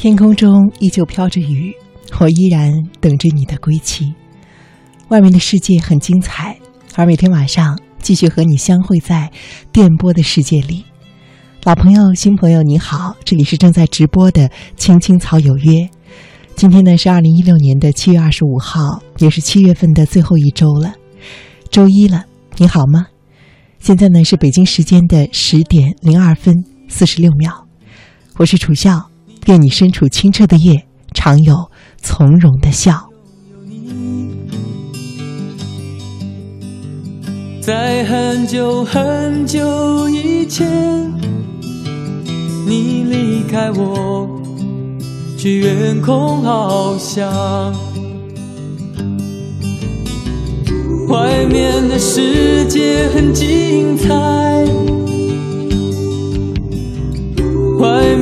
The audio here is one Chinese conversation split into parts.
天空中依旧飘着雨，我依然等着你的归期。外面的世界很精彩，而每天晚上继续和你相会在电波的世界里。老朋友、新朋友，你好，这里是正在直播的《青青草有约》。今天呢是二零一六年的七月二十五号，也是七月份的最后一周了，周一了。你好吗？现在呢是北京时间的十点零二分四十六秒，我是楚笑。愿你身处清澈的夜，常有从容的笑。在很久很久以前，你离开我，去远空翱翔。外面的世界很精彩。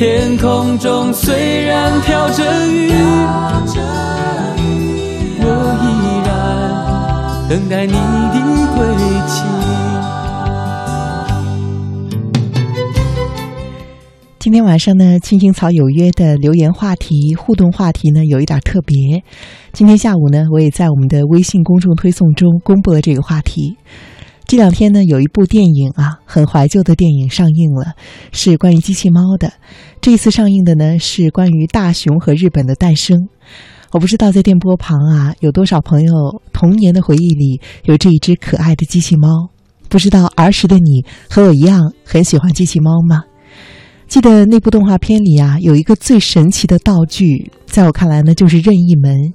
天空中虽然飘着雨，我依然等待你的归期。今天晚上呢，青青草有约的留言话题、互动话题呢，有一点特别。今天下午呢，我也在我们的微信公众推送中公布了这个话题。这两天呢，有一部电影啊，很怀旧的电影上映了，是关于机器猫的。这一次上映的呢，是关于大熊和日本的诞生。我不知道在电波旁啊，有多少朋友童年的回忆里有这一只可爱的机器猫？不知道儿时的你和我一样很喜欢机器猫吗？记得那部动画片里啊，有一个最神奇的道具，在我看来呢，就是任意门。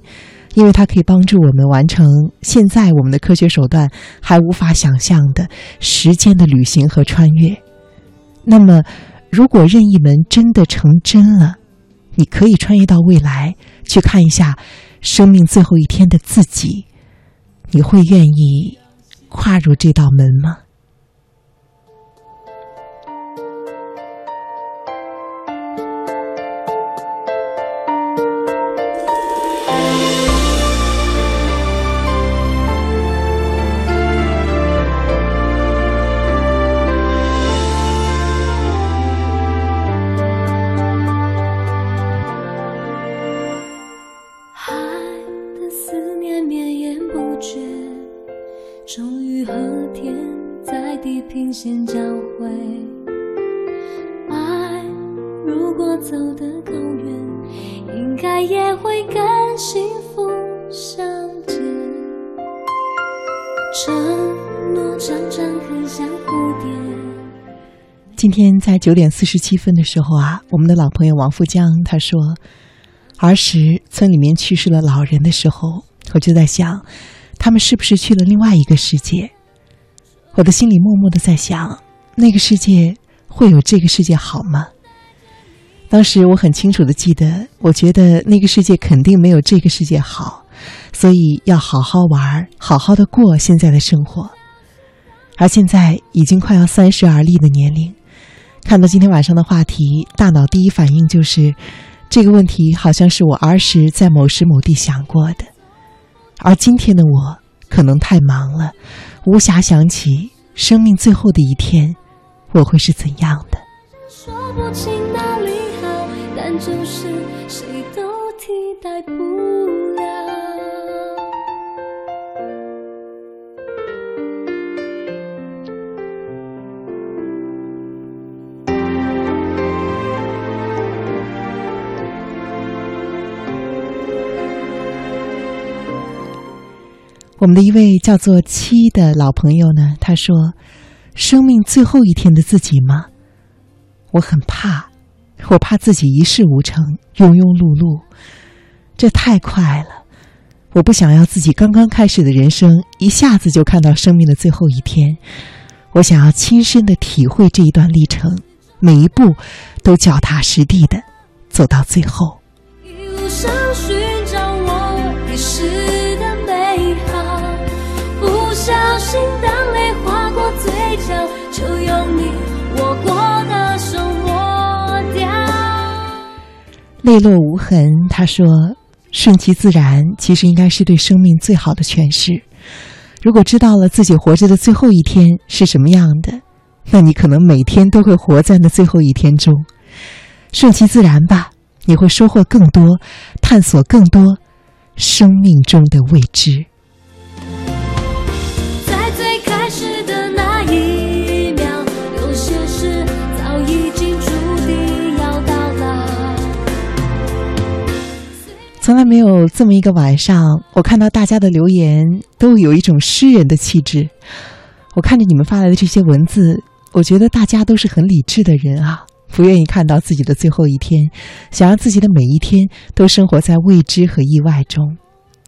因为它可以帮助我们完成现在我们的科学手段还无法想象的时间的旅行和穿越。那么，如果任意门真的成真了，你可以穿越到未来去看一下生命最后一天的自己，你会愿意跨入这道门吗？今天在九点四十七分的时候啊，我们的老朋友王富江他说，儿时村里面去世了老人的时候，我就在想，他们是不是去了另外一个世界？我的心里默默的在想，那个世界会有这个世界好吗？当时我很清楚的记得，我觉得那个世界肯定没有这个世界好，所以要好好玩，好好的过现在的生活。而现在已经快要三十而立的年龄。看到今天晚上的话题，大脑第一反应就是，这个问题好像是我儿时在某时某地想过的，而今天的我可能太忙了，无暇想起生命最后的一天，我会是怎样的。说不清哪里好，但就是谁都替代不。我们的一位叫做七的老朋友呢，他说：“生命最后一天的自己吗？我很怕，我怕自己一事无成，庸庸碌碌。这太快了，我不想要自己刚刚开始的人生一下子就看到生命的最后一天。我想要亲身的体会这一段历程，每一步都脚踏实地的走到最后。一路上小心当泪划过嘴角，就用你握过的手抹掉。泪落无痕，他说：“顺其自然，其实应该是对生命最好的诠释。如果知道了自己活着的最后一天是什么样的，那你可能每天都会活在那最后一天中。顺其自然吧，你会收获更多，探索更多生命中的未知。”从来没有这么一个晚上，我看到大家的留言都有一种诗人的气质。我看着你们发来的这些文字，我觉得大家都是很理智的人啊，不愿意看到自己的最后一天，想让自己的每一天都生活在未知和意外中。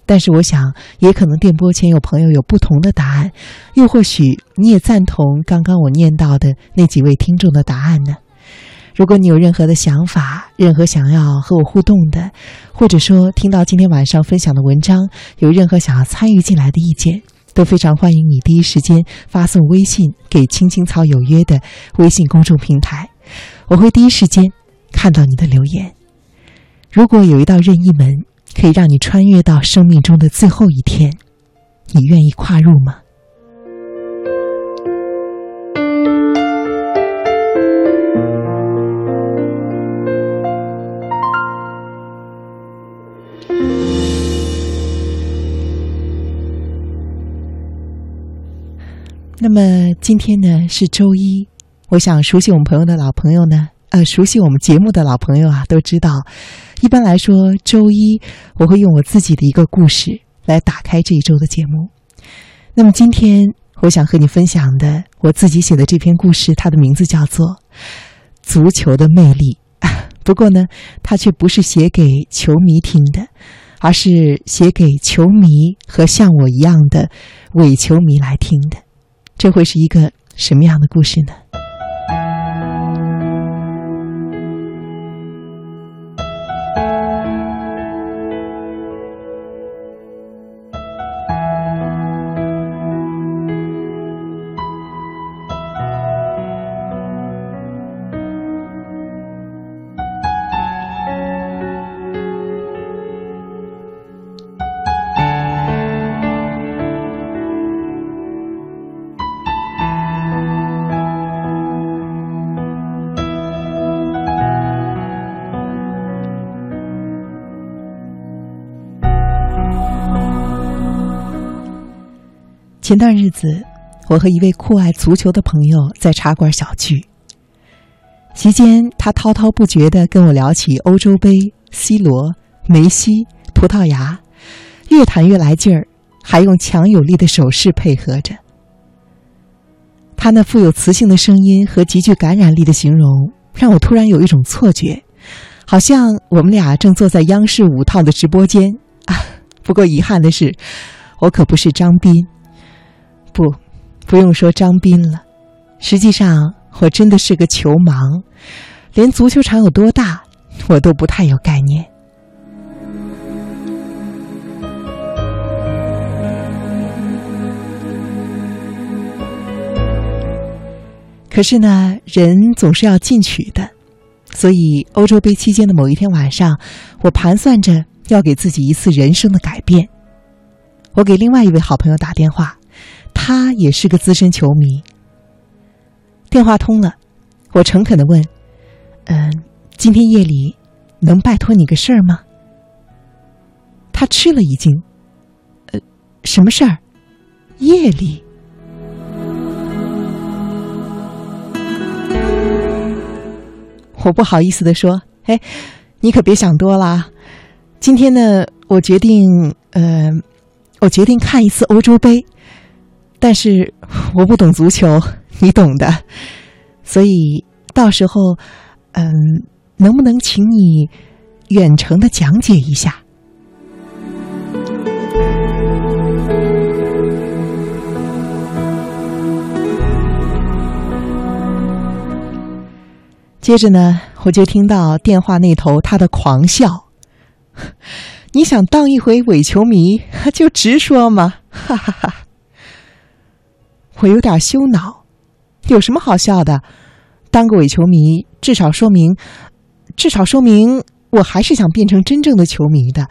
但是我想，也可能电波前有朋友有不同的答案，又或许你也赞同刚刚我念到的那几位听众的答案呢？如果你有任何的想法，任何想要和我互动的，或者说听到今天晚上分享的文章，有任何想要参与进来的意见，都非常欢迎你第一时间发送微信给“青青草有约”的微信公众平台，我会第一时间看到你的留言。如果有一道任意门可以让你穿越到生命中的最后一天，你愿意跨入吗？那么今天呢是周一，我想熟悉我们朋友的老朋友呢，呃，熟悉我们节目的老朋友啊，都知道，一般来说周一我会用我自己的一个故事来打开这一周的节目。那么今天我想和你分享的我自己写的这篇故事，它的名字叫做《足球的魅力》。不过呢，它却不是写给球迷听的，而是写给球迷和像我一样的伪球迷来听的。这会是一个什么样的故事呢？前段日子，我和一位酷爱足球的朋友在茶馆小聚。席间，他滔滔不绝地跟我聊起欧洲杯、C 罗、梅西、葡萄牙，越谈越来劲儿，还用强有力的手势配合着。他那富有磁性的声音和极具感染力的形容，让我突然有一种错觉，好像我们俩正坐在央视五套的直播间啊。不过遗憾的是，我可不是张斌。不，不用说张斌了。实际上，我真的是个球盲，连足球场有多大，我都不太有概念。可是呢，人总是要进取的，所以欧洲杯期间的某一天晚上，我盘算着要给自己一次人生的改变。我给另外一位好朋友打电话。他也是个资深球迷。电话通了，我诚恳的问：“嗯，今天夜里能拜托你个事儿吗？”他吃了一惊：“呃，什么事儿？夜里？”我不好意思的说：“哎，你可别想多了。今天呢，我决定，呃，我决定看一次欧洲杯。”但是我不懂足球，你懂的，所以到时候，嗯，能不能请你远程的讲解一下？接着呢，我就听到电话那头他的狂笑。你想当一回伪球迷，就直说嘛，哈哈哈。我有点羞恼，有什么好笑的？当个伪球迷，至少说明，至少说明我还是想变成真正的球迷的，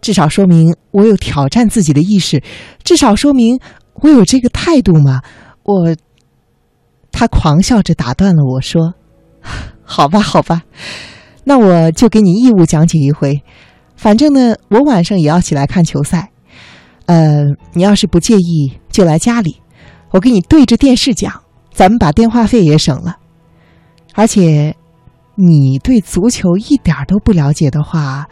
至少说明我有挑战自己的意识，至少说明我有这个态度嘛。我，他狂笑着打断了我说：“好吧，好吧，那我就给你义务讲解一回。反正呢，我晚上也要起来看球赛。呃，你要是不介意，就来家里，我给你对着电视讲，咱们把电话费也省了。”而且，你对足球一点都不了解的话，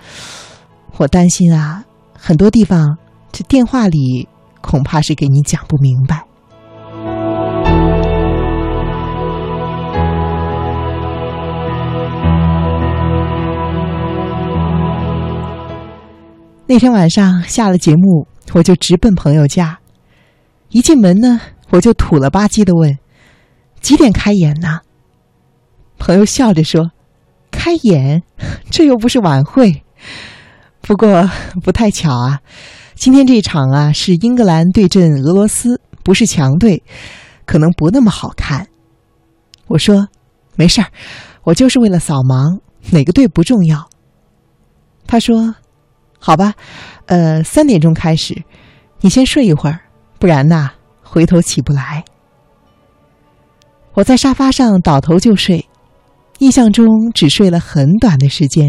我担心啊，很多地方这电话里恐怕是给你讲不明白。那天晚上下了节目，我就直奔朋友家。一进门呢，我就土了吧唧的问：“几点开演呢？”朋友笑着说：“开演，这又不是晚会。不过不太巧啊，今天这一场啊是英格兰对阵俄罗斯，不是强队，可能不那么好看。”我说：“没事儿，我就是为了扫盲，哪个队不重要。”他说：“好吧，呃，三点钟开始，你先睡一会儿，不然呐，回头起不来。”我在沙发上倒头就睡。印象中只睡了很短的时间，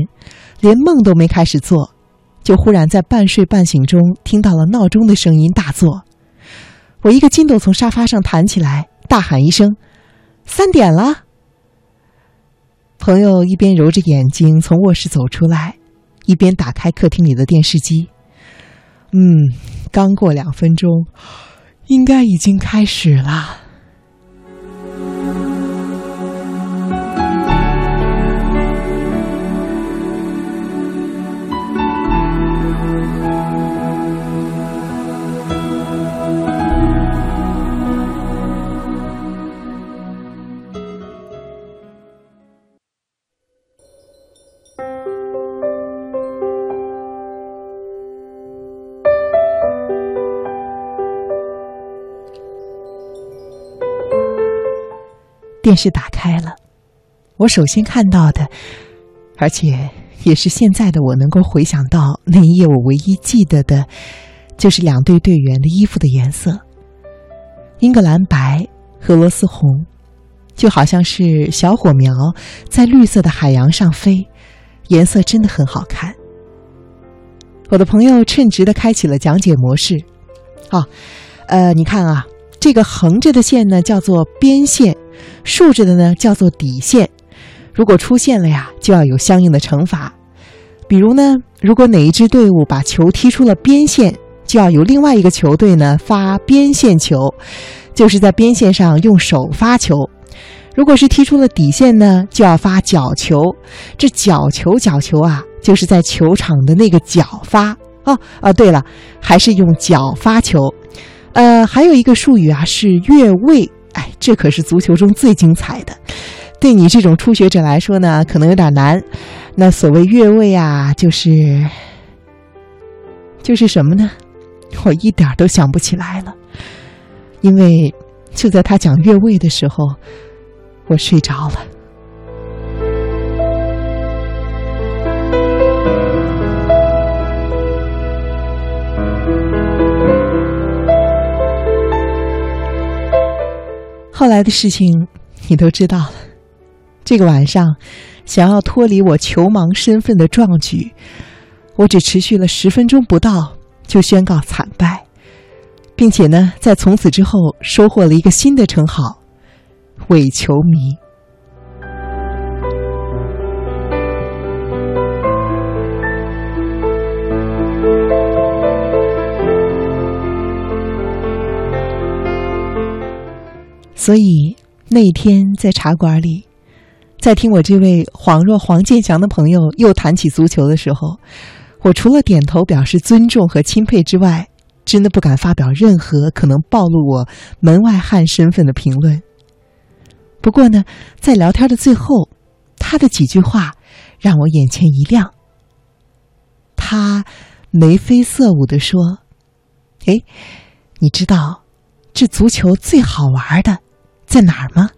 连梦都没开始做，就忽然在半睡半醒中听到了闹钟的声音大作。我一个筋斗从沙发上弹起来，大喊一声：“三点了！”朋友一边揉着眼睛从卧室走出来，一边打开客厅里的电视机。嗯，刚过两分钟，应该已经开始了。电视打开了，我首先看到的，而且也是现在的我能够回想到那一夜我唯一记得的，就是两队队员的衣服的颜色：英格兰白，俄罗斯红，就好像是小火苗在绿色的海洋上飞，颜色真的很好看。我的朋友称职的开启了讲解模式，哦，呃，你看啊，这个横着的线呢叫做边线。竖着的呢叫做底线，如果出现了呀，就要有相应的惩罚。比如呢，如果哪一支队伍把球踢出了边线，就要由另外一个球队呢发边线球，就是在边线上用手发球。如果是踢出了底线呢，就要发角球。这角球角球啊，就是在球场的那个角发。哦哦，对了，还是用脚发球。呃，还有一个术语啊，是越位。哎，这可是足球中最精彩的。对你这种初学者来说呢，可能有点难。那所谓越位啊，就是就是什么呢？我一点都想不起来了，因为就在他讲越位的时候，我睡着了。后来的事情你都知道了。这个晚上，想要脱离我球盲身份的壮举，我只持续了十分钟不到就宣告惨败，并且呢，在从此之后收获了一个新的称号——伪球迷。所以那一天在茶馆里，在听我这位恍若黄健翔的朋友又谈起足球的时候，我除了点头表示尊重和钦佩之外，真的不敢发表任何可能暴露我门外汉身份的评论。不过呢，在聊天的最后，他的几句话让我眼前一亮。他眉飞色舞地说：“哎，你知道这足球最好玩的在哪儿吗？”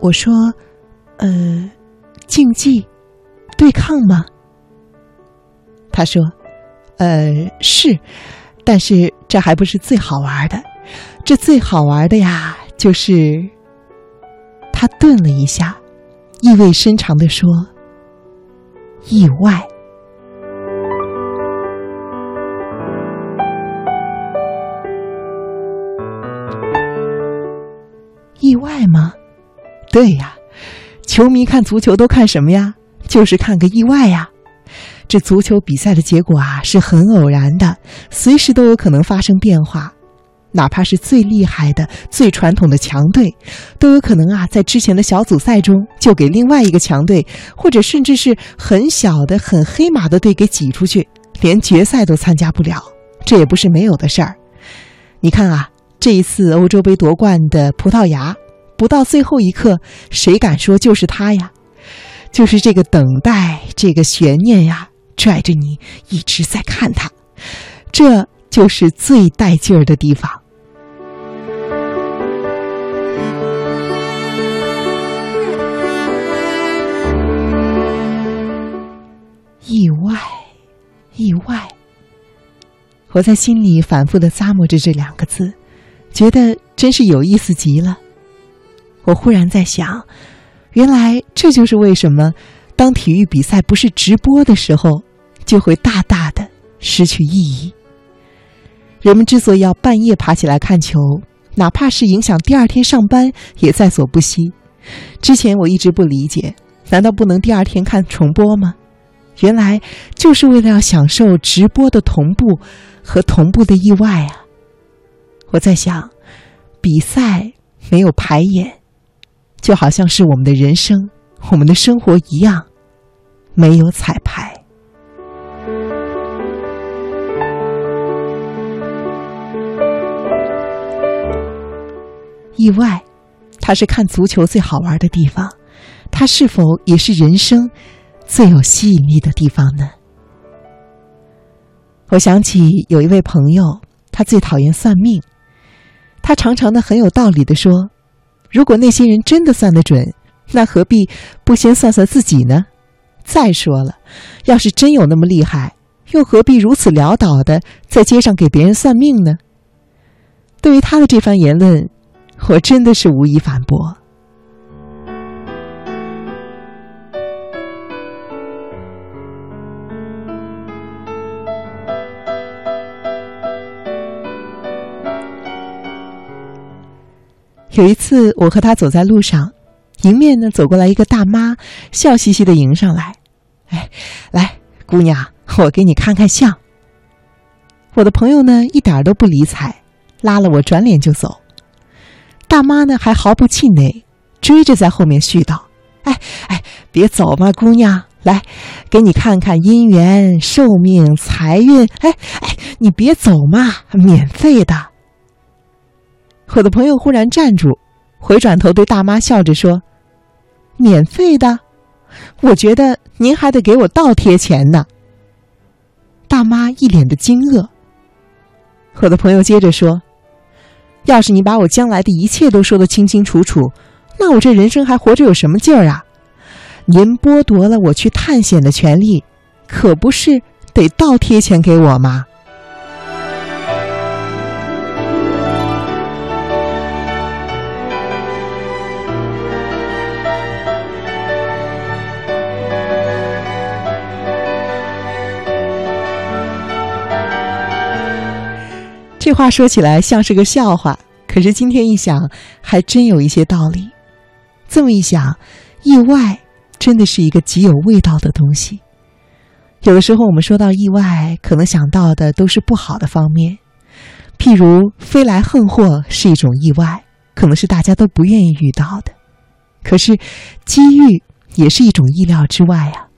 我说：“呃，竞技，对抗吗？”他说：“呃，是，但是这还不是最好玩的，这最好玩的呀，就是……”他顿了一下，意味深长地说：“意外，外吗？”对呀，球迷看足球都看什么呀？就是看个意外呀。这足球比赛的结果啊，是很偶然的，随时都有可能发生变化。哪怕是最厉害的、最传统的强队，都有可能啊，在之前的小组赛中就给另外一个强队，或者甚至是很小的、很黑马的队给挤出去，连决赛都参加不了。这也不是没有的事儿。你看啊，这一次欧洲杯夺冠的葡萄牙。不到最后一刻，谁敢说就是他呀？就是这个等待，这个悬念呀，拽着你一直在看他，这就是最带劲儿的地方。意外，意外，我在心里反复的咂摸着这两个字，觉得真是有意思极了。我忽然在想，原来这就是为什么，当体育比赛不是直播的时候，就会大大的失去意义。人们之所以要半夜爬起来看球，哪怕是影响第二天上班，也在所不惜。之前我一直不理解，难道不能第二天看重播吗？原来就是为了要享受直播的同步和同步的意外啊！我在想，比赛没有排演。就好像是我们的人生，我们的生活一样，没有彩排。意外，它是看足球最好玩的地方，它是否也是人生最有吸引力的地方呢？我想起有一位朋友，他最讨厌算命，他常常的很有道理的说。如果那些人真的算得准，那何必不先算算自己呢？再说了，要是真有那么厉害，又何必如此潦倒的在街上给别人算命呢？对于他的这番言论，我真的是无以反驳。有一次，我和他走在路上，迎面呢走过来一个大妈，笑嘻嘻的迎上来，哎，来，姑娘，我给你看看相。我的朋友呢一点都不理睬，拉了我转脸就走。大妈呢还毫不气馁，追着在后面絮叨：“哎哎，别走嘛，姑娘，来，给你看看姻缘、寿命、财运。哎哎，你别走嘛，免费的。”我的朋友忽然站住，回转头对大妈笑着说：“免费的，我觉得您还得给我倒贴钱呢。”大妈一脸的惊愕。我的朋友接着说：“要是你把我将来的一切都说得清清楚楚，那我这人生还活着有什么劲儿啊？您剥夺了我去探险的权利，可不是得倒贴钱给我吗？”这话说起来像是个笑话，可是今天一想，还真有一些道理。这么一想，意外真的是一个极有味道的东西。有的时候我们说到意外，可能想到的都是不好的方面，譬如飞来横祸是一种意外，可能是大家都不愿意遇到的。可是机遇也是一种意料之外啊。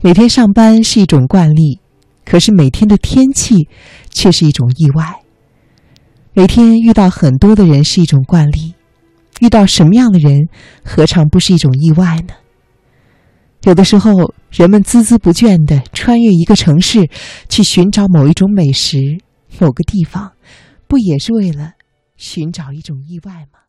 每天上班是一种惯例。可是每天的天气却是一种意外，每天遇到很多的人是一种惯例，遇到什么样的人，何尝不是一种意外呢？有的时候，人们孜孜不倦地穿越一个城市，去寻找某一种美食、某个地方，不也是为了寻找一种意外吗？